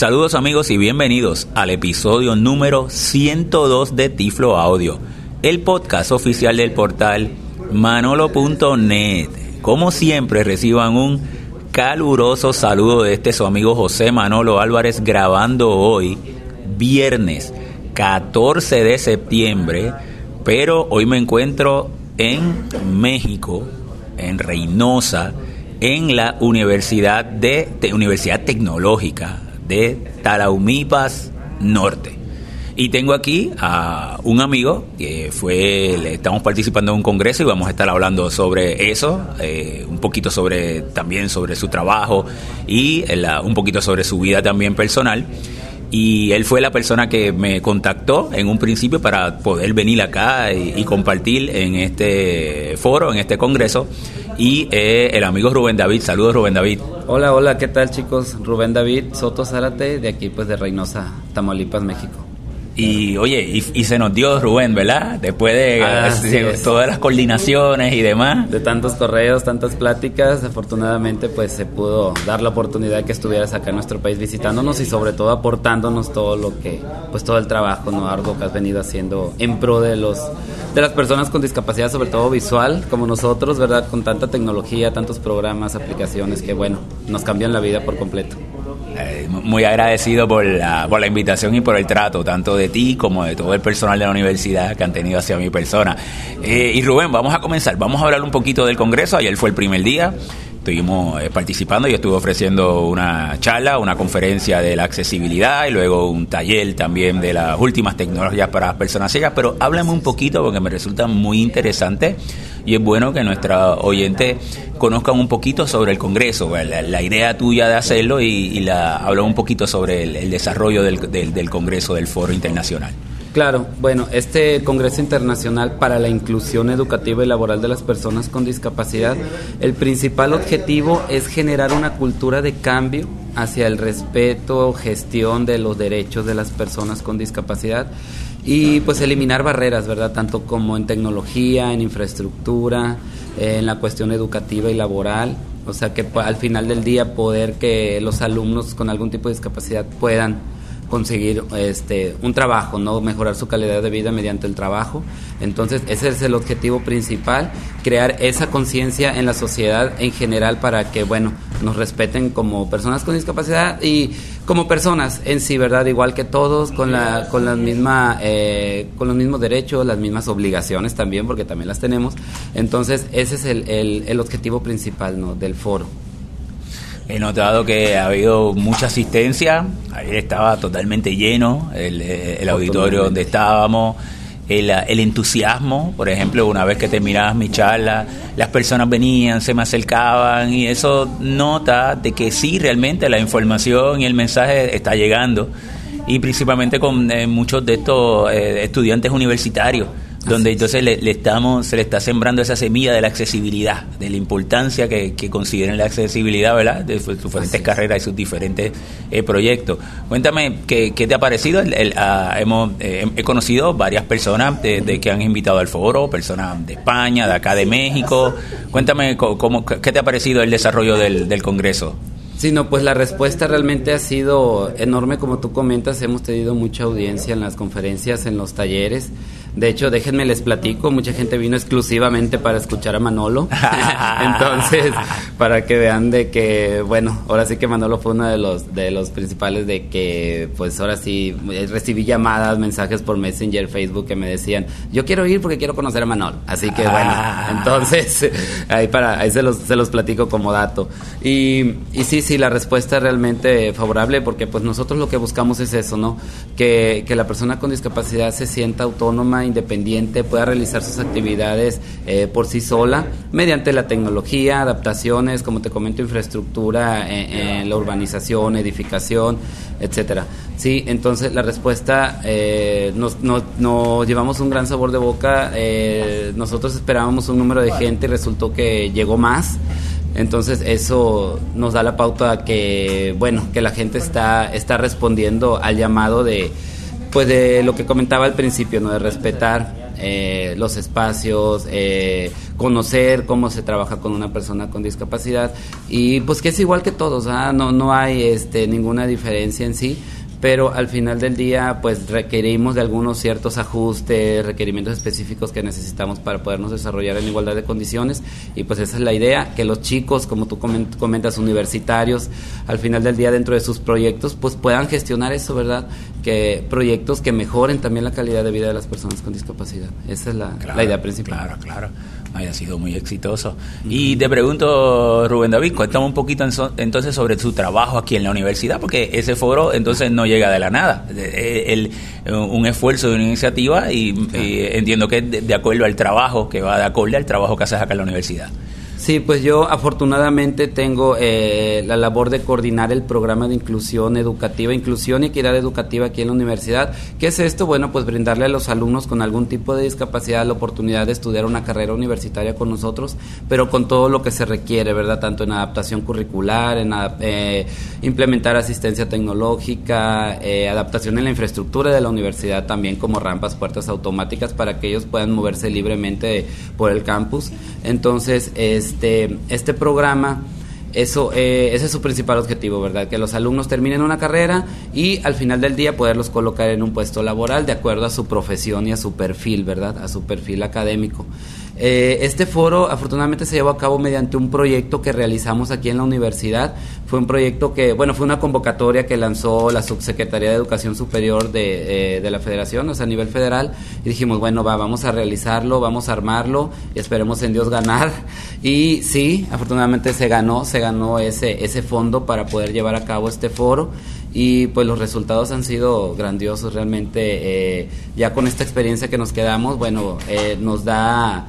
Saludos amigos y bienvenidos al episodio número 102 de Tiflo Audio, el podcast oficial del portal manolo.net. Como siempre reciban un caluroso saludo de este su amigo José Manolo Álvarez grabando hoy, viernes 14 de septiembre, pero hoy me encuentro en México, en Reynosa, en la Universidad de, Universidad Tecnológica de Talaumipas Norte. Y tengo aquí a un amigo que fue, estamos participando en un congreso y vamos a estar hablando sobre eso, eh, un poquito sobre también sobre su trabajo y un poquito sobre su vida también personal y él fue la persona que me contactó en un principio para poder venir acá y, compartir en este foro, en este congreso. Y eh, el amigo Rubén David, saludos Rubén David. Hola, hola, ¿qué tal chicos? Rubén David Soto Zárate, de aquí pues de Reynosa, Tamaulipas, México. Y oye, y, se nos dio Rubén, ¿verdad? Después de, ah, todas las coordinaciones y demás. De tantos correos, tantas pláticas, afortunadamente pues se pudo dar la oportunidad de que estuvieras acá en nuestro país visitándonos y sobre todo aportándonos todo lo que, pues todo el trabajo no arduo que has venido haciendo en pro de los de las personas con discapacidad, sobre todo visual, como nosotros, ¿verdad? Con tanta tecnología, tantos programas, aplicaciones que bueno, nos cambian la vida por completo. Eh, muy agradecido por la, por la invitación y por el trato, tanto de ti como de todo el personal de la universidad que han tenido hacia mi persona. Eh, y Rubén, vamos a comenzar. Vamos a hablar un poquito del Congreso. Ayer fue el primer día estuvimos eh, participando y estuve ofreciendo una charla, una conferencia de la accesibilidad y luego un taller también de las últimas tecnologías para las personas ciegas, pero háblame un poquito porque me resulta muy interesante y es bueno que nuestra oyente conozcan un poquito sobre el Congreso, la, idea tuya de hacerlo y, la habla un poquito sobre el, desarrollo del, del Congreso del Foro Internacional. Claro, bueno, este Congreso Internacional para la Inclusión Educativa y Laboral de las Personas con Discapacidad, el principal objetivo es generar una cultura de cambio hacia el respeto, gestión de los derechos de las personas con discapacidad y pues eliminar barreras, ¿verdad? Tanto como en tecnología, en infraestructura, en la cuestión educativa y laboral. O sea que al final del día poder que los alumnos con algún tipo de discapacidad puedan conseguir este un trabajo, no mejorar su calidad de vida mediante el trabajo. Entonces, ese es el objetivo principal, crear esa conciencia en la sociedad en general para que, bueno, nos respeten como personas con discapacidad y como personas en sí, ¿verdad? Igual que todos, con la, con la misma, eh, con los mismos derechos, las mismas obligaciones también, porque también las tenemos. Entonces, ese es el, el, el objetivo principal, ¿no? Del foro. He notado que ha habido mucha asistencia. Ayer estaba totalmente lleno el, el auditorio donde estábamos. El, el, entusiasmo, por ejemplo, una vez que terminabas mi charla, las personas venían, se me acercaban y eso nota de que sí, realmente la información y el mensaje está llegando y principalmente con eh, muchos de estos eh, estudiantes universitarios donde entonces le, estamos, se le está sembrando esa semilla de la accesibilidad, de la importancia que, que consideren la accesibilidad, ¿verdad? De sus diferentes carreras y sus diferentes eh, proyectos. Cuéntame, ¿qué, te ha parecido? El, ah, hemos, eh, he conocido varias personas de, que han invitado al foro, personas de España, de acá de México. Cuéntame, cómo, ¿qué te ha parecido el desarrollo del, del Congreso? Sí, no, pues la respuesta realmente ha sido enorme, como tú comentas, hemos tenido mucha audiencia en las conferencias, en los talleres. De hecho, déjenme les platico, mucha gente vino exclusivamente para escuchar a Manolo. Entonces, para que vean de que, bueno, ahora sí que Manolo fue uno de los de los principales de que pues ahora sí eh, recibí llamadas, mensajes por Messenger, Facebook que me decían, "Yo quiero ir porque quiero conocer a Manolo." Así que bueno, entonces ahí para ahí se los se los platico como dato. Y y sí, sí, la respuesta es realmente favorable porque pues nosotros lo que buscamos es eso, ¿no? Que que la persona con discapacidad se sienta autónoma independiente, pueda realizar sus actividades eh, por sí sola mediante la tecnología, adaptaciones, como te comento, infraestructura en, la urbanización, edificación, etcétera. Sí, entonces la respuesta eh, nos, llevamos un gran sabor de boca. Eh, nosotros esperábamos un número de gente y resultó que llegó más. Entonces eso nos da la pauta que bueno que la gente está está respondiendo al llamado de pues de lo que comentaba al principio, ¿no? De respetar eh, los espacios, eh, conocer cómo se trabaja con una persona con discapacidad y pues que es igual que todos, ¿ah? no, no hay este, ninguna diferencia en sí pero al final del día pues requerimos de algunos ciertos ajustes, requerimientos específicos que necesitamos para podernos desarrollar en igualdad de condiciones y pues esa es la idea, que los chicos, como tú comentas, universitarios, al final del día dentro de sus proyectos pues puedan gestionar eso, ¿verdad? Que proyectos que mejoren también la calidad de vida de las personas con discapacidad. Esa es la, la idea principal. Claro, claro haya sido muy exitoso. Y te pregunto, Rubén David, cuéntame un poquito entonces sobre su trabajo aquí en la universidad, porque ese foro entonces no llega de la nada, el, un esfuerzo de una iniciativa y, entiendo que es de, acuerdo al trabajo, que va de acuerdo al trabajo que haces acá en la universidad. Sí, pues yo afortunadamente tengo eh, la labor de coordinar el programa de inclusión educativa, inclusión y equidad educativa aquí en la universidad. ¿Qué es esto? Bueno, pues brindarle a los alumnos con algún tipo de discapacidad la oportunidad de estudiar una carrera universitaria con nosotros, pero con todo lo que se requiere, ¿verdad? Tanto en adaptación curricular, en eh, implementar asistencia tecnológica, eh, adaptación en la infraestructura de la universidad también como rampas, puertas automáticas para que ellos puedan moverse libremente por el campus. Entonces, es este, este programa, eso, eh, ese es su principal objetivo, ¿verdad? Que los alumnos terminen una carrera y al final del día poderlos colocar en un puesto laboral de acuerdo a su profesión y a su perfil, ¿verdad? A su perfil académico. Eh, este foro afortunadamente se llevó a cabo mediante un proyecto que realizamos aquí en la universidad. Fue un proyecto que, bueno, fue una convocatoria que lanzó la Subsecretaría de Educación Superior de, eh, de la Federación, o sea, a nivel federal, y dijimos, bueno, va, vamos a realizarlo, vamos a armarlo y esperemos en Dios ganar. Y sí, afortunadamente se ganó, se ganó ese, ese fondo para poder llevar a cabo este foro y pues los resultados han sido grandiosos realmente. Eh, ya con esta experiencia que nos quedamos, bueno, nos da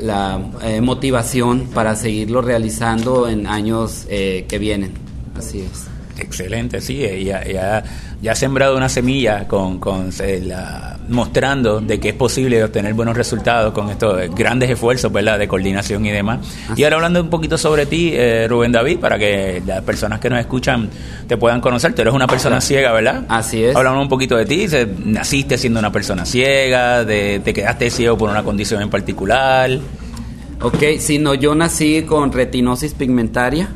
la eh, motivación para seguirlo realizando en años eh, que vienen. Así es. Excelente, sí, ya, ya, ya ha sembrado una semilla con, con la, mostrando de que es posible obtener buenos resultados con estos grandes esfuerzos ¿verdad? de coordinación y demás. Y ahora hablando un poquito sobre ti, eh, Rubén David, para que las personas que nos escuchan te puedan conocer. Tú eres una persona ciega, ¿verdad? Así es. Hablamos un poquito de ti. Naciste siendo una persona ciega, de, te quedaste ciego por una condición en particular. Ok, si no, yo nací con retinosis pigmentaria.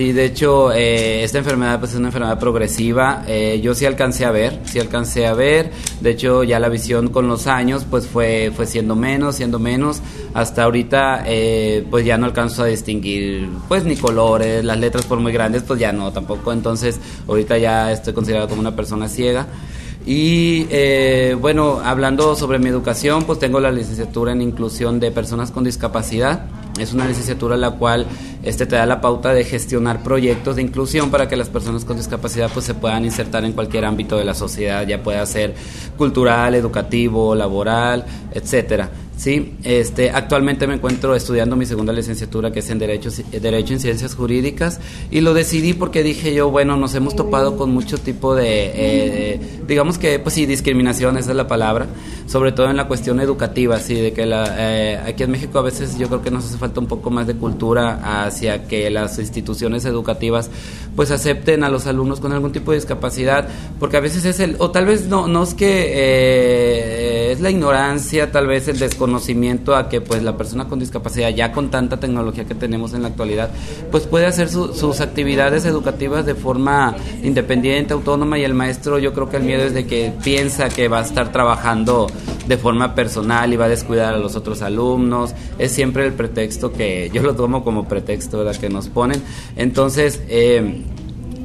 Sí, de hecho, eh, esta enfermedad pues, es una enfermedad progresiva. Eh, yo sí alcancé a ver, sí alcancé a ver. De hecho, ya la visión con los años pues fue, fue siendo menos, siendo menos. Hasta ahorita eh, pues ya no alcanzo a distinguir pues ni colores, las letras por muy grandes pues ya no tampoco. Entonces, ahorita ya estoy considerado como una persona ciega. Y eh, bueno, hablando sobre mi educación, pues tengo la licenciatura en inclusión de personas con discapacidad. Es una licenciatura la cual este, te da la pauta de gestionar proyectos de inclusión para que las personas con discapacidad pues, se puedan insertar en cualquier ámbito de la sociedad, ya pueda ser cultural, educativo, laboral, etcétera. Sí, este, actualmente me encuentro estudiando mi segunda licenciatura que es en Derecho, Derecho en Ciencias Jurídicas y lo decidí porque dije yo, bueno, nos hemos topado con mucho tipo de, eh, digamos que, pues sí, discriminación, esa es la palabra, sobre todo en la cuestión educativa, sí, de que la, eh, aquí en México a veces yo creo que nos hace falta un poco más de cultura hacia que las instituciones educativas pues acepten a los alumnos con algún tipo de discapacidad, porque a veces es el, o tal vez no, no es que eh, es la ignorancia, tal vez el desconocimiento, conocimiento a que pues la persona con discapacidad ya con tanta tecnología que tenemos en la actualidad pues puede hacer sus actividades educativas de forma independiente, autónoma y el maestro yo creo que el miedo es de que piensa que va a estar trabajando de forma personal y va a descuidar a los otros alumnos, es siempre el pretexto que yo lo tomo como pretexto la que nos ponen, entonces eh,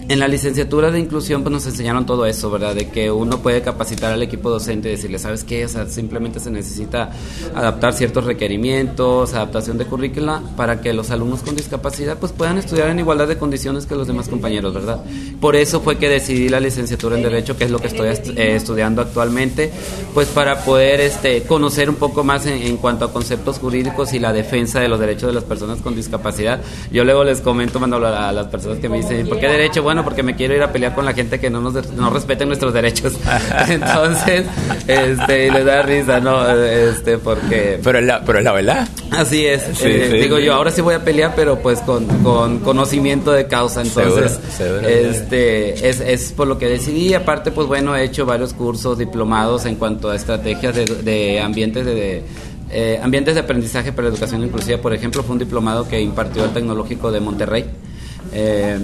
en la licenciatura de inclusión pues nos enseñaron todo eso, ¿verdad? De que uno puede capacitar al equipo docente y decirle, ¿sabes qué? O sea, simplemente se necesita adaptar ciertos requerimientos, adaptación de currícula para que los alumnos con discapacidad pues puedan estudiar en igualdad de condiciones que los demás compañeros, ¿verdad? Por eso fue que decidí la licenciatura en Derecho, que es lo que estoy eh, estudiando actualmente, pues para poder este, conocer un poco más en, cuanto a conceptos jurídicos y la defensa de los derechos de las personas con discapacidad. Yo luego les comento cuando a las personas que me dicen, ¿por qué derecho? Bueno, mano porque me quiero ir a pelear con la gente que no nos no respete nuestros derechos. Entonces, este, y le da risa, ¿no? Este, porque... Pero es la, pero la verdad. Así es. Eh, digo yo, ahora sí voy a pelear, pero pues con, con conocimiento de causa. Entonces, este, es, es por lo que decidí. Aparte, pues bueno, he hecho varios cursos diplomados en cuanto a estrategias de, de ambientes de eh, ambientes de aprendizaje para la educación inclusiva, por ejemplo, fue un diplomado que impartió el Tecnológico de Monterrey. Eh,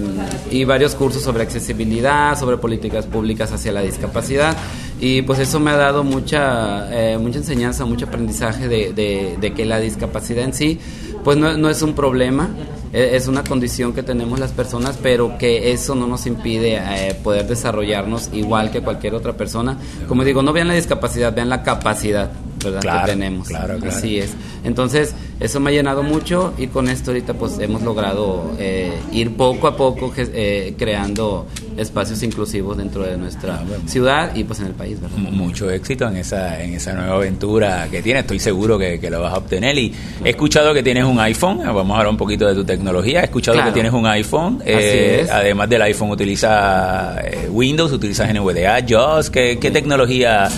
y varios cursos sobre accesibilidad, sobre políticas públicas hacia la discapacidad. Y pues eso me ha dado mucha, eh, mucha enseñanza, mucho aprendizaje de, de, que la discapacidad en sí, pues no, no es un problema, e, es una condición que tenemos las personas, pero que eso no nos impide poder desarrollarnos igual que cualquier otra persona. Como digo, no vean la discapacidad, vean la capacidad. ¿verdad? que tenemos. Claro, claro. Así es. Entonces, eso me ha llenado mucho y con esto ahorita pues hemos logrado eh, ir poco a poco eh, creando espacios inclusivos dentro de nuestra ah, ciudad y pues en el país, ¿verdad? Mucho éxito en esa, en esa nueva aventura que tienes, estoy seguro que, lo vas a obtener. Y he escuchado que tienes un iPhone, vamos a hablar un poquito de tu tecnología, he escuchado que tienes un iPhone, eh, además del iPhone utiliza Windows, utilizas NVDA, JAWS, ¿qué, qué tecnología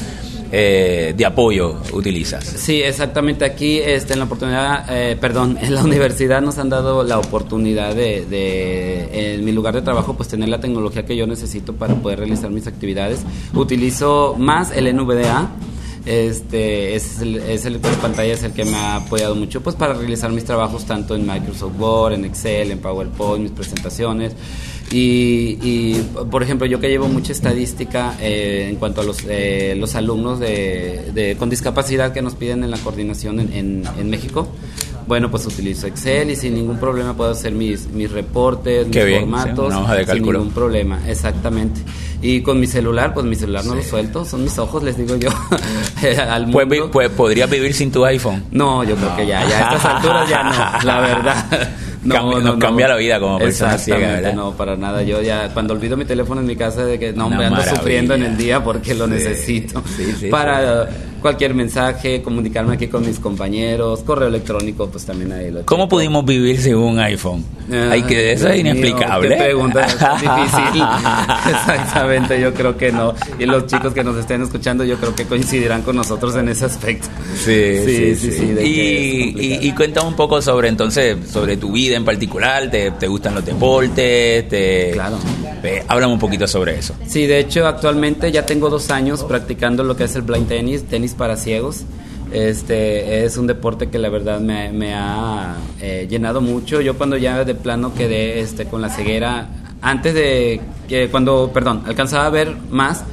eh, de apoyo utilizas. Sí, exactamente. Aquí este, en la oportunidad, eh, perdón, en la universidad nos han dado la oportunidad de, en mi lugar de trabajo, pues tener la tecnología que yo necesito para poder realizar mis actividades. Utilizo más el NVDA. Este es el, es el de pantalla es el que me ha apoyado mucho pues para realizar mis trabajos tanto en Microsoft Word, en Excel, en PowerPoint, mis presentaciones. Y, por ejemplo, yo que llevo mucha estadística eh, en cuanto a los, eh, los alumnos de, con discapacidad que nos piden en la coordinación en, en, México, bueno, pues utilizo Excel y sin ningún problema puedo hacer mis, mis reportes, mis formatos, sin ningún problema, exactamente. Y con mi celular, pues mi celular no lo suelto, son mis ojos, les digo yo, al pues, mundo. Pues, ¿Podrías vivir sin tu iPhone? No, yo creo que ya, ya a estas alturas ya no, la verdad. No, nos cambia la vida como persona ciega, No, para nada. Yo ya, cuando olvido mi teléfono en mi casa, de que no, me ando sufriendo en el día porque lo necesito. para cualquier mensaje, comunicarme aquí con mis compañeros, correo electrónico, pues también ahí lo ¿Cómo pudimos vivir sin un iPhone? Hay que eso es inexplicable. Qué pregunta difícil. Exactamente, yo creo que no. Y los chicos que nos estén escuchando, yo creo que coincidirán con nosotros en ese aspecto. Sí, sí, sí. sí, y, y, cuéntame un poco sobre entonces, sobre tu vida en particular. ¿Te, te gustan los deportes? Te, claro. Háblame un poquito sobre eso. Sí, de hecho, actualmente ya tengo dos años practicando lo que es el blind tennis, tenis para ciegos. Este es un deporte que la verdad me, ha eh, llenado mucho. Yo cuando ya de plano quedé este, con la ceguera, antes de que cuando, perdón, alcanzaba a ver más,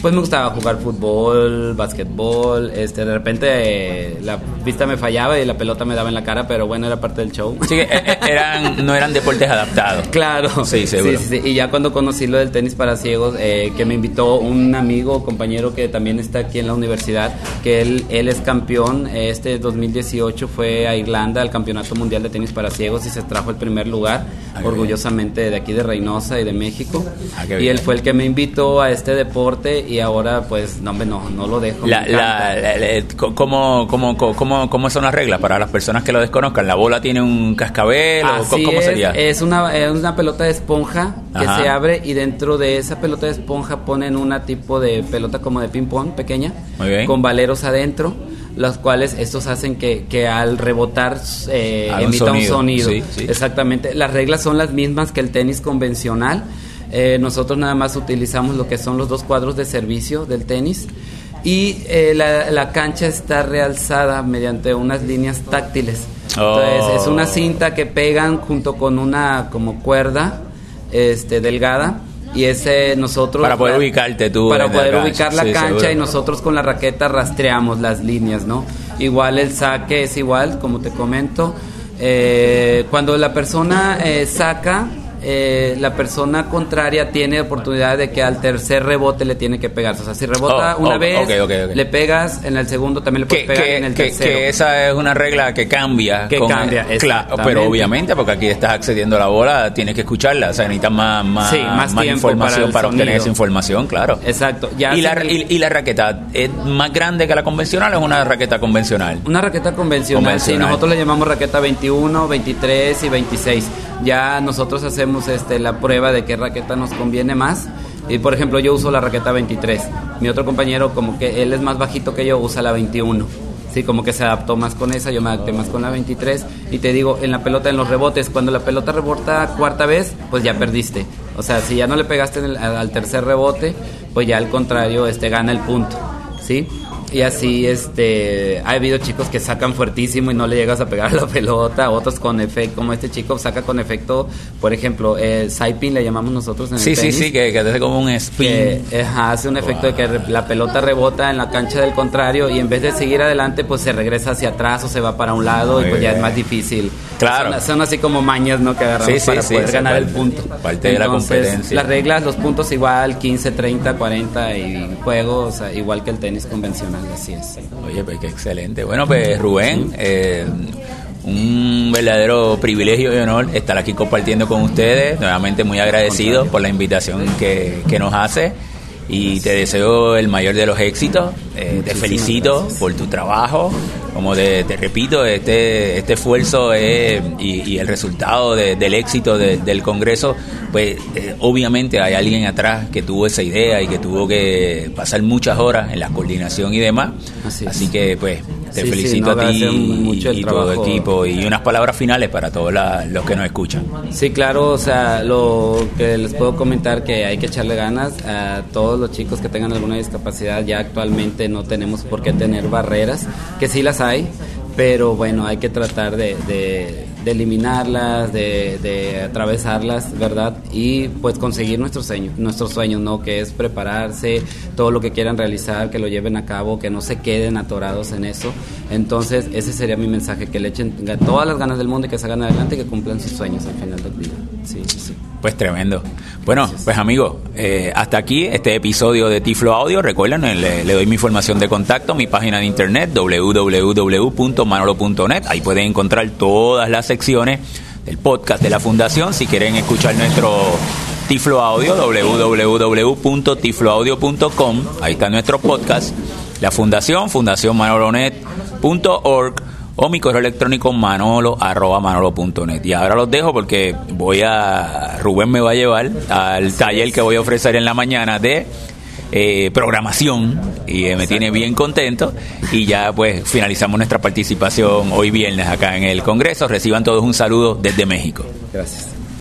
pues me gustaba jugar fútbol, básquetbol, este, de repente eh, la vista me fallaba y la pelota me daba en la cara, pero bueno, era parte del show. Sí, eh, eh, eran, no eran deportes adaptados. Claro. Sí, seguro. Sí, Y ya cuando conocí lo del tenis para ciegos, que me invitó un amigo, compañero que también está aquí en la universidad, que él, él es campeón, este 2018 fue a Irlanda al Campeonato Mundial de Tenis para Ciegos y se trajo el primer lugar, ah, orgullosamente de aquí de Reynosa y de México. Ah, y él fue el que me invitó a este deporte y ahora pues no, no, no lo dejo. ¿cómo, cómo, cómo, cómo, son las reglas para las personas que lo desconozcan? ¿La bola tiene un cascabel o cómo sería? Es una, es una pelota de esponja que se abre y dentro de esa pelota de esponja ponen una tipo de pelota como de ping pong pequeña con valeros adentro los cuales estos hacen que, que al rebotar eh, emita un sonido. Exactamente. Las reglas son las mismas que el tenis convencional. Eh, nosotros nada más utilizamos lo que son los dos cuadros de servicio del tenis y eh, la, cancha está realzada mediante unas líneas táctiles. Entonces es una oh. cinta que pegan junto con una como cuerda este, delgada y ese nosotros para poder ubicarte tú para poder ubicar la cancha y nosotros con la raqueta rastreamos las líneas no igual el saque es igual como te comento eh, cuando la persona saca eh, la persona contraria tiene oportunidad de que al tercer rebote le tiene que pegar. O sea, si rebota oh, una oh, vez, le pegas, en el segundo también le puedes pegar en el tercero. Que esa es una regla que cambia. Que cambia, claro, Pero obviamente, porque aquí estás accediendo a la bola, tienes que escucharla. O sea, necesitas más, más, más, información para, obtener esa información, claro. Exacto. Ya ¿Y, la, y, la raqueta es más grande que la convencional o es una raqueta convencional? Una raqueta convencional, convencional. sí. Nosotros le llamamos raqueta 21, 23 y 26 ya nosotros hacemos este, la prueba de qué raqueta nos conviene más. Y por ejemplo, yo uso la raqueta 23. Mi otro compañero, como que él es más bajito que yo, usa la 21. Sí, como que se adaptó más con esa, yo me adapté más con la 23. Y te digo, en la pelota, en los rebotes, cuando la pelota rebota cuarta vez, pues ya perdiste. O sea, si ya no le pegaste al tercer rebote, pues ya al contrario, este gana el punto. ¿Sí? Y así, este, ha habido chicos que sacan fuertísimo y no le llegas a pegar la pelota, otros con efecto, como este chico saca con efecto, por ejemplo, el Saipin le llamamos nosotros en el Sí, sí, sí, que, que hace como un spin. Que, hace un efecto de que la pelota rebota en la cancha del contrario y en vez de seguir adelante, pues se regresa hacia atrás o se va para un lado y pues ya es más difícil. Claro. Son, así como mañas, ¿no? Que agarramos para poder ganar el punto. Parte de la competencia. Las reglas, los puntos igual, 15, 30, 40 y juegos, igual que el tenis convencional Oye, pues qué excelente. Bueno, pues Rubén, eh, un verdadero privilegio y honor estar aquí compartiendo con ustedes. Nuevamente muy agradecido por la invitación que, que nos hace y te deseo el mayor de los éxitos. Eh, te felicito por tu trabajo. Como te, repito, este, este esfuerzo y, el resultado del éxito del Congreso, pues eh, obviamente hay alguien atrás que tuvo esa idea y que tuvo que pasar muchas horas en la coordinación y demás. Así, que pues te felicito a ti y, todo el equipo y unas palabras finales para todos los que nos escuchan. Sí, claro, o sea, lo que les puedo comentar que hay que echarle ganas a todos los chicos que tengan alguna discapacidad. Ya actualmente no tenemos por qué tener barreras, que sí las hay, pero bueno, hay que tratar de, de eliminarlas, de, de, atravesarlas, ¿verdad? Y pues conseguir nuestros sueños, nuestros sueños, ¿no? Que es prepararse, todo lo que quieran realizar, que lo lleven a cabo, que no se queden atorados en eso. Entonces, ese sería mi mensaje, que le echen todas las ganas del mundo y que salgan adelante y que cumplan sus sueños al final del día. Sí. Pues tremendo. Bueno, pues amigos, eh, hasta aquí este episodio de Tiflo Audio. Recuerden, le, le, doy mi información de contacto, mi página de internet www.manolo.net. Ahí pueden encontrar todas las secciones del podcast de la Fundación. Si quieren escuchar nuestro Tiflo Audio, www.tifloaudio.com. Ahí está nuestro podcast. La Fundación, fundacionmanolonet.org o mi correo electrónico manolo arroba manolo.net. Y ahora los dejo porque voy a, Rubén me va a llevar al taller que voy a ofrecer en la mañana de eh, programación y me tiene bien contento y ya pues finalizamos nuestra participación hoy viernes acá en el Congreso. Reciban todos un saludo desde México. Gracias.